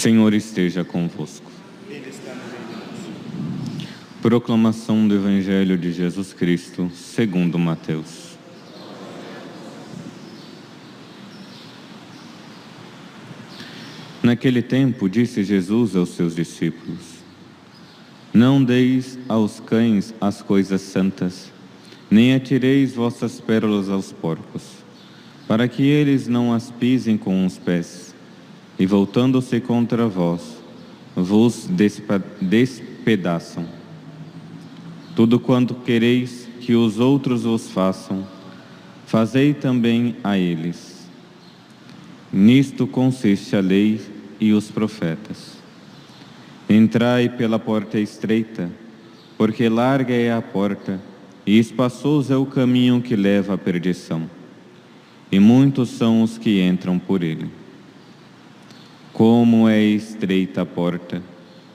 Senhor esteja convosco. Proclamação do Evangelho de Jesus Cristo, segundo Mateus. Naquele tempo, disse Jesus aos seus discípulos: Não deis aos cães as coisas santas, nem atireis vossas pérolas aos porcos, para que eles não as pisem com os pés, e voltando-se contra vós, vos despedaçam. Tudo quanto quereis que os outros vos façam, fazei também a eles. Nisto consiste a lei e os profetas. Entrai pela porta estreita, porque larga é a porta e espaçoso é o caminho que leva à perdição, e muitos são os que entram por ele. Como é estreita a porta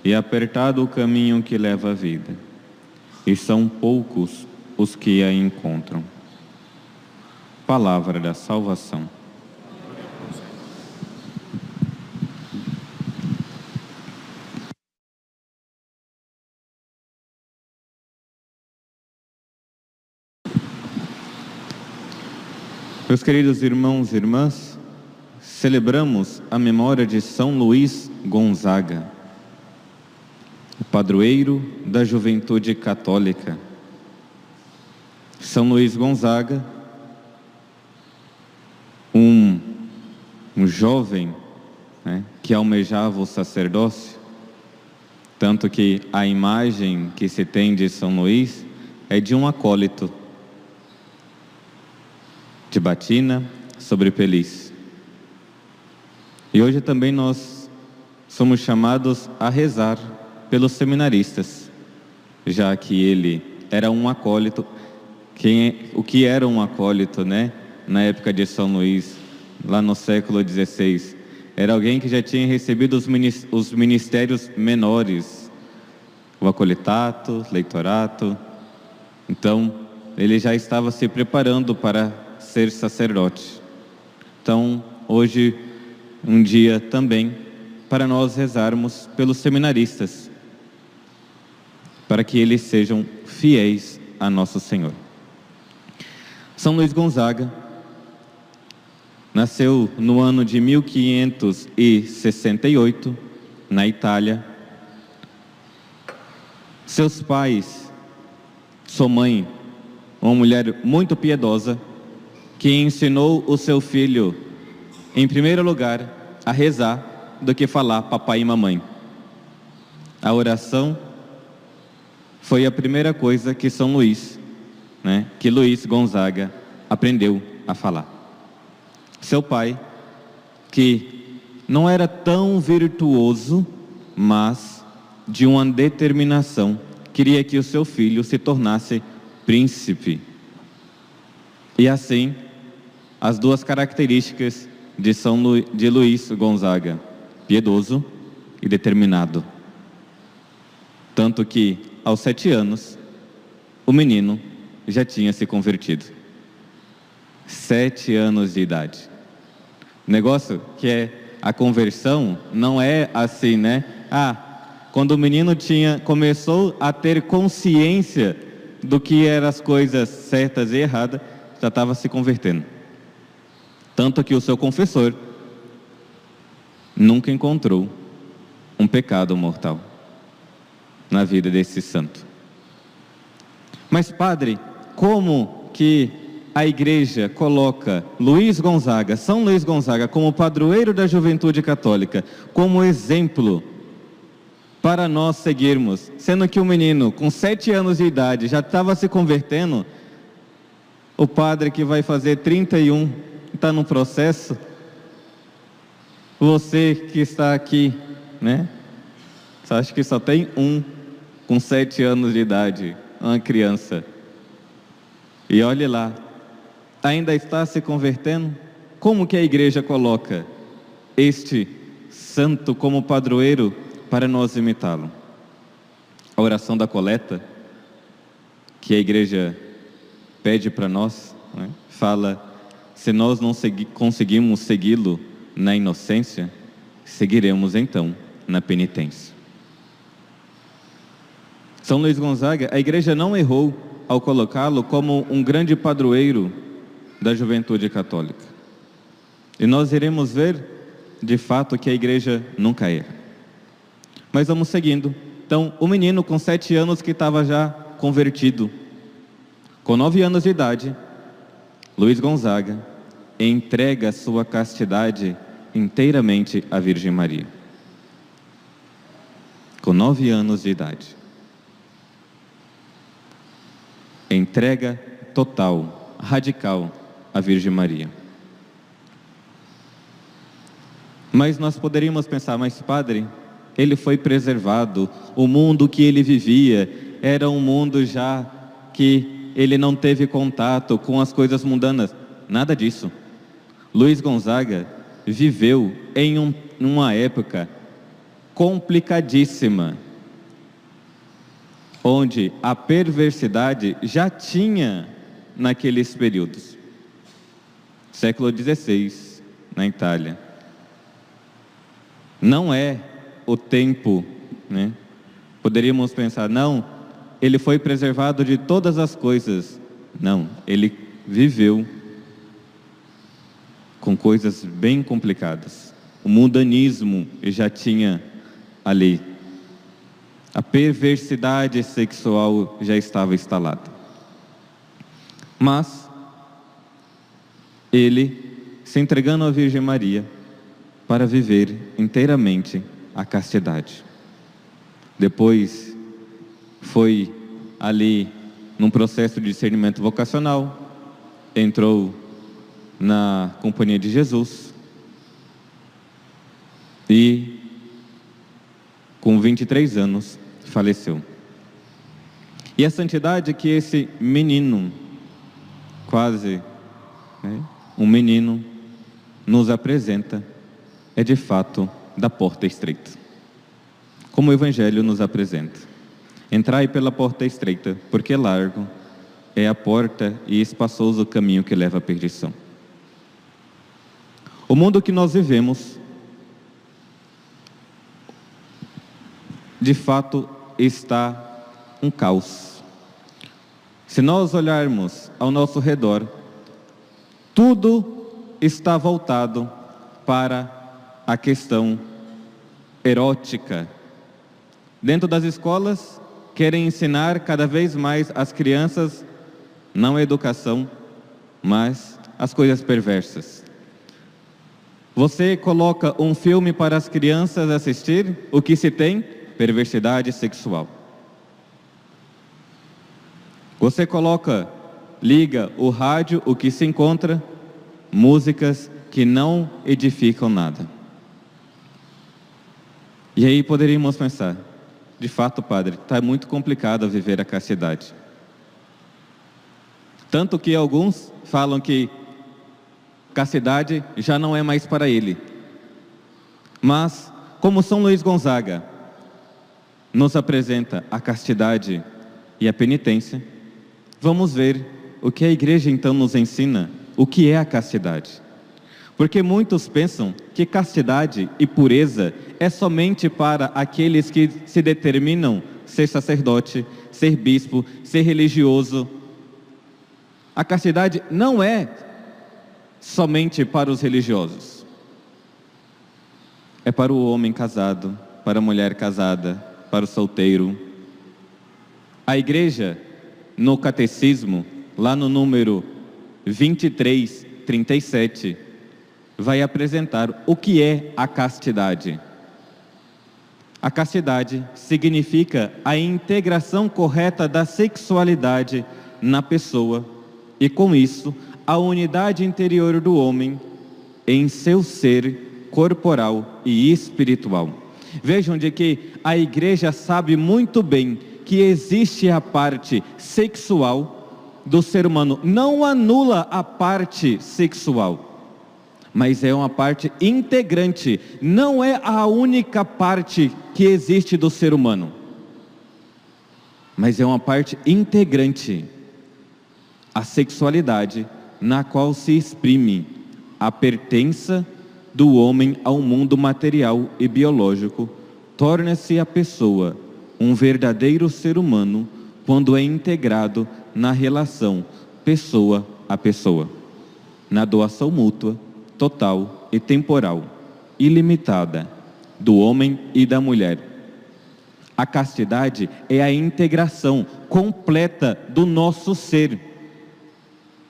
e apertado o caminho que leva à vida, e são poucos os que a encontram. Palavra da salvação. Meus queridos irmãos e irmãs, celebramos a memória de São Luís Gonzaga, padroeiro da juventude católica. São Luís Gonzaga, um, um jovem né, que almejava o sacerdócio, tanto que a imagem que se tem de São Luís é de um acólito de batina sobre peliz. E hoje também nós somos chamados a rezar pelos seminaristas, já que ele era um acólito. Quem, é, o que era um acólito, né? Na época de São Luís, lá no século XVI, era alguém que já tinha recebido os ministérios menores, o acolitato, leitorato. Então, ele já estava se preparando para ser sacerdote. Então, hoje, um dia também para nós rezarmos pelos seminaristas, para que eles sejam fiéis a nosso Senhor. São Luís Gonzaga nasceu no ano de 1568, na Itália. Seus pais, sua mãe, uma mulher muito piedosa, que ensinou o seu filho, em primeiro lugar, a rezar do que falar papai e mamãe. A oração foi a primeira coisa que São Luís, né, que Luís Gonzaga aprendeu a falar. Seu pai, que não era tão virtuoso, mas de uma determinação, queria que o seu filho se tornasse príncipe. E assim, as duas características de São Lu, de Luís Gonzaga, piedoso e determinado. Tanto que, aos sete anos, o menino já tinha se convertido. Sete anos de idade. Negócio que é a conversão não é assim, né? Ah, quando o menino tinha começou a ter consciência do que eram as coisas certas e erradas, já estava se convertendo. Tanto que o seu confessor nunca encontrou um pecado mortal na vida desse santo. Mas, padre, como que a igreja coloca Luiz Gonzaga, São Luís Gonzaga, como padroeiro da juventude católica, como exemplo para nós seguirmos, sendo que o menino com sete anos de idade já estava se convertendo, o padre que vai fazer 31 está no processo, você que está aqui, né? Acha que só tem um com sete anos de idade, uma criança. E olhe lá, ainda está se convertendo? como que a igreja coloca este santo como padroeiro para nós imitá-lo? A oração da coleta, que a igreja pede para nós, né? fala: se nós não segui conseguimos segui-lo na inocência, seguiremos então na penitência. São Luís Gonzaga, a igreja não errou ao colocá-lo como um grande padroeiro da juventude católica. E nós iremos ver, de fato, que a igreja nunca erra. Mas vamos seguindo. Então, o menino com sete anos que estava já convertido, com nove anos de idade, Luiz Gonzaga entrega sua castidade inteiramente à Virgem Maria. Com nove anos de idade. Entrega total, radical à Virgem Maria. Mas nós poderíamos pensar, mas padre, ele foi preservado, o mundo que ele vivia era um mundo já que ele não teve contato com as coisas mundanas. Nada disso. Luiz Gonzaga viveu em um, uma época complicadíssima, onde a perversidade já tinha naqueles períodos. Século XVI, na Itália. Não é o tempo, né? Poderíamos pensar, não, ele foi preservado de todas as coisas. Não, ele viveu com coisas bem complicadas. O mundanismo já tinha ali. A perversidade sexual já estava instalada. Mas ele se entregando à Virgem Maria para viver inteiramente a castidade. Depois foi ali num processo de discernimento vocacional, entrou na companhia de Jesus e com 23 anos faleceu. E a santidade que esse menino, quase né, um menino, nos apresenta é de fato da porta estreita. Como o Evangelho nos apresenta. Entrai pela porta estreita, porque largo é a porta e espaçoso o caminho que leva à perdição. O mundo que nós vivemos, de fato, está um caos. Se nós olharmos ao nosso redor, tudo está voltado para a questão erótica. Dentro das escolas, querem ensinar cada vez mais as crianças, não a educação, mas as coisas perversas. Você coloca um filme para as crianças assistir, o que se tem? Perversidade sexual. Você coloca, liga o rádio, o que se encontra? Músicas que não edificam nada. E aí poderíamos pensar, de fato, padre, está muito complicado viver a castidade. Tanto que alguns falam que castidade já não é mais para ele. Mas, como São Luís Gonzaga nos apresenta a castidade e a penitência, vamos ver o que a igreja então nos ensina, o que é a castidade. Porque muitos pensam que castidade e pureza é somente para aqueles que se determinam ser sacerdote, ser bispo, ser religioso. A castidade não é somente para os religiosos. É para o homem casado, para a mulher casada, para o solteiro. A igreja, no catecismo, lá no número 23, 37, vai apresentar o que é a castidade. A castidade significa a integração correta da sexualidade na pessoa e, com isso, a unidade interior do homem em seu ser corporal e espiritual. Vejam de que a igreja sabe muito bem que existe a parte sexual do ser humano, não anula a parte sexual mas é uma parte integrante, não é a única parte que existe do ser humano, mas é uma parte integrante a sexualidade na qual se exprime a pertença do homem ao mundo material e biológico, torna-se a pessoa um verdadeiro ser humano quando é integrado na relação pessoa a pessoa, na doação mútua, total e temporal, ilimitada, do homem e da mulher. A castidade é a integração completa do nosso ser.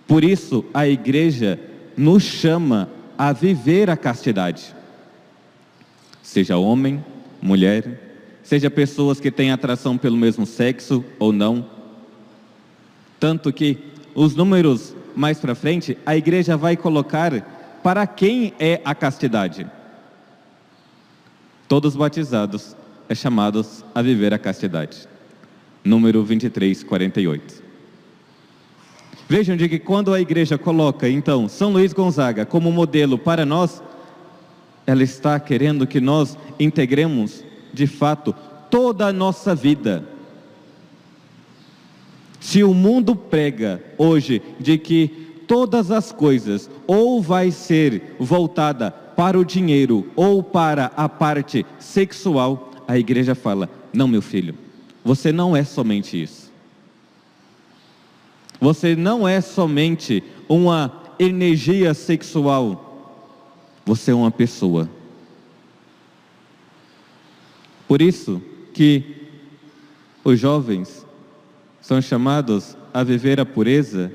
Por isso, a igreja nos chama a viver a castidade. Seja homem, mulher, seja pessoas que têm atração pelo mesmo sexo ou não. Tanto que os números mais para frente, a igreja vai colocar para quem é a castidade. Todos batizados é chamados a viver a castidade. Número 23, 48. Vejam de que quando a igreja coloca, então, São Luís Gonzaga como modelo para nós, ela está querendo que nós integremos, de fato, toda a nossa vida. Se o mundo prega hoje de que todas as coisas ou vai ser voltada para o dinheiro ou para a parte sexual, a igreja fala: não, meu filho, você não é somente isso. Você não é somente uma energia sexual, você é uma pessoa. Por isso que os jovens são chamados a viver a pureza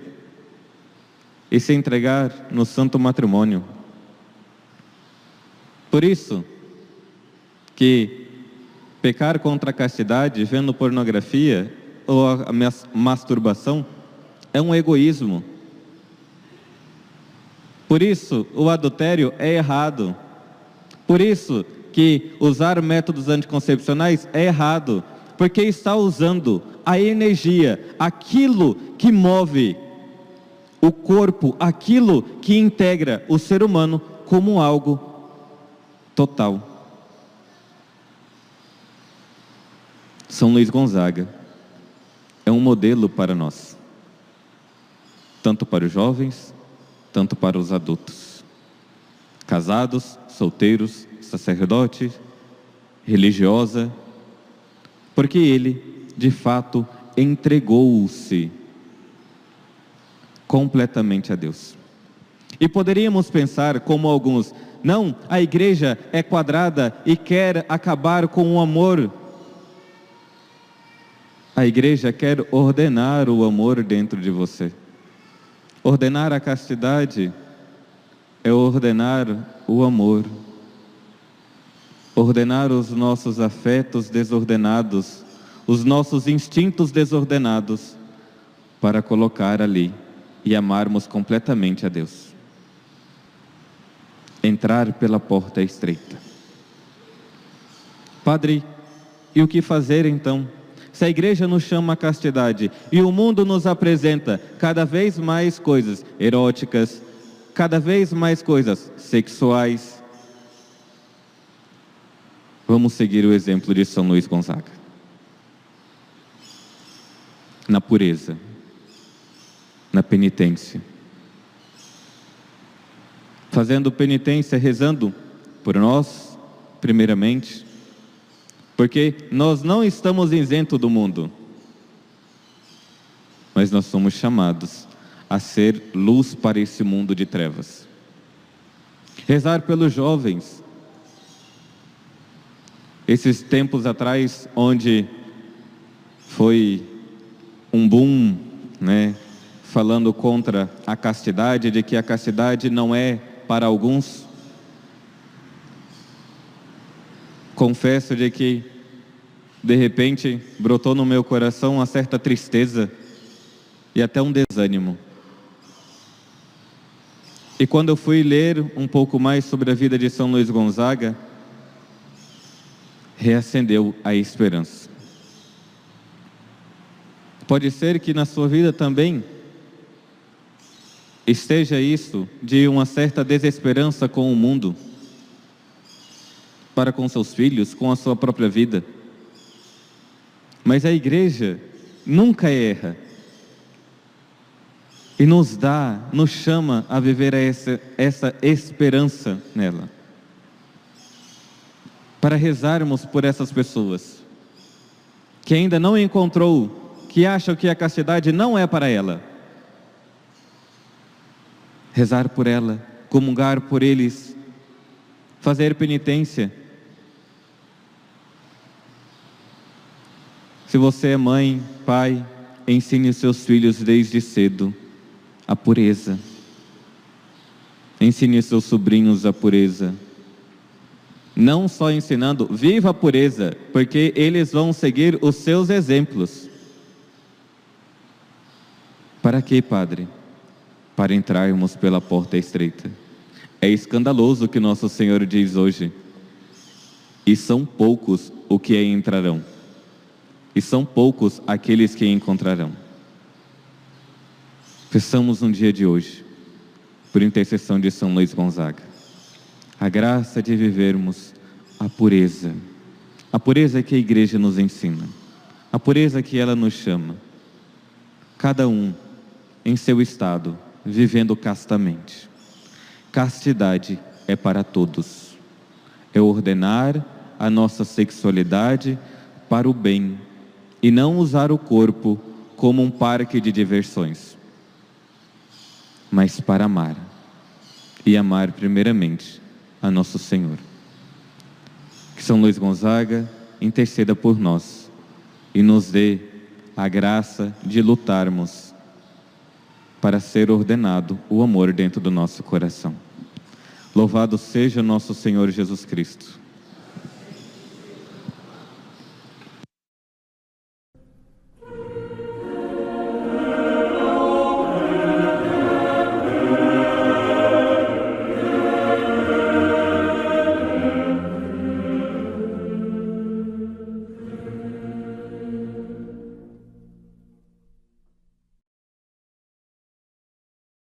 e se entregar no santo matrimônio. Por isso que pecar contra a castidade vendo pornografia ou a masturbação é um egoísmo. Por isso, o adultério é errado. Por isso que usar métodos anticoncepcionais é errado, porque está usando a energia, aquilo que move o corpo, aquilo que integra o ser humano como algo total. São Luís Gonzaga é um modelo para nós tanto para os jovens, tanto para os adultos. Casados, solteiros, sacerdote, religiosa, porque ele, de fato, entregou-se completamente a Deus. E poderíamos pensar, como alguns, não, a igreja é quadrada e quer acabar com o amor. A igreja quer ordenar o amor dentro de você. Ordenar a castidade é ordenar o amor, ordenar os nossos afetos desordenados, os nossos instintos desordenados, para colocar ali e amarmos completamente a Deus. Entrar pela porta estreita. Padre, e o que fazer então? Se a igreja nos chama a castidade e o mundo nos apresenta cada vez mais coisas eróticas, cada vez mais coisas sexuais, vamos seguir o exemplo de São Luís Gonzaga. Na pureza, na penitência. Fazendo penitência, rezando por nós, primeiramente, porque nós não estamos isentos do mundo, mas nós somos chamados a ser luz para esse mundo de trevas. Rezar pelos jovens. Esses tempos atrás, onde foi um boom, né, falando contra a castidade, de que a castidade não é para alguns, confesso de que de repente brotou no meu coração uma certa tristeza e até um desânimo. E quando eu fui ler um pouco mais sobre a vida de São Luís Gonzaga, reacendeu a esperança. Pode ser que na sua vida também esteja isso de uma certa desesperança com o mundo, para com seus filhos, com a sua própria vida. Mas a igreja nunca erra e nos dá, nos chama a viver essa, essa esperança nela. Para rezarmos por essas pessoas que ainda não encontrou, que acham que a castidade não é para ela rezar por ela, comungar por eles, fazer penitência. Se você é mãe, pai, ensine os seus filhos desde cedo a pureza. Ensine seus sobrinhos a pureza. Não só ensinando, viva a pureza, porque eles vão seguir os seus exemplos. Para quê, Padre? Para entrarmos pela porta estreita. É escandaloso o que nosso Senhor diz hoje. E são poucos o que entrarão. E são poucos aqueles que encontrarão. Peçamos um dia de hoje, por intercessão de São Luís Gonzaga, a graça de vivermos a pureza, a pureza que a igreja nos ensina, a pureza que ela nos chama, cada um em seu estado vivendo castamente. Castidade é para todos. É ordenar a nossa sexualidade para o bem e não usar o corpo como um parque de diversões, mas para amar e amar primeiramente a nosso Senhor. Que São Luís Gonzaga interceda por nós e nos dê a graça de lutarmos para ser ordenado o amor dentro do nosso coração. Louvado seja nosso Senhor Jesus Cristo.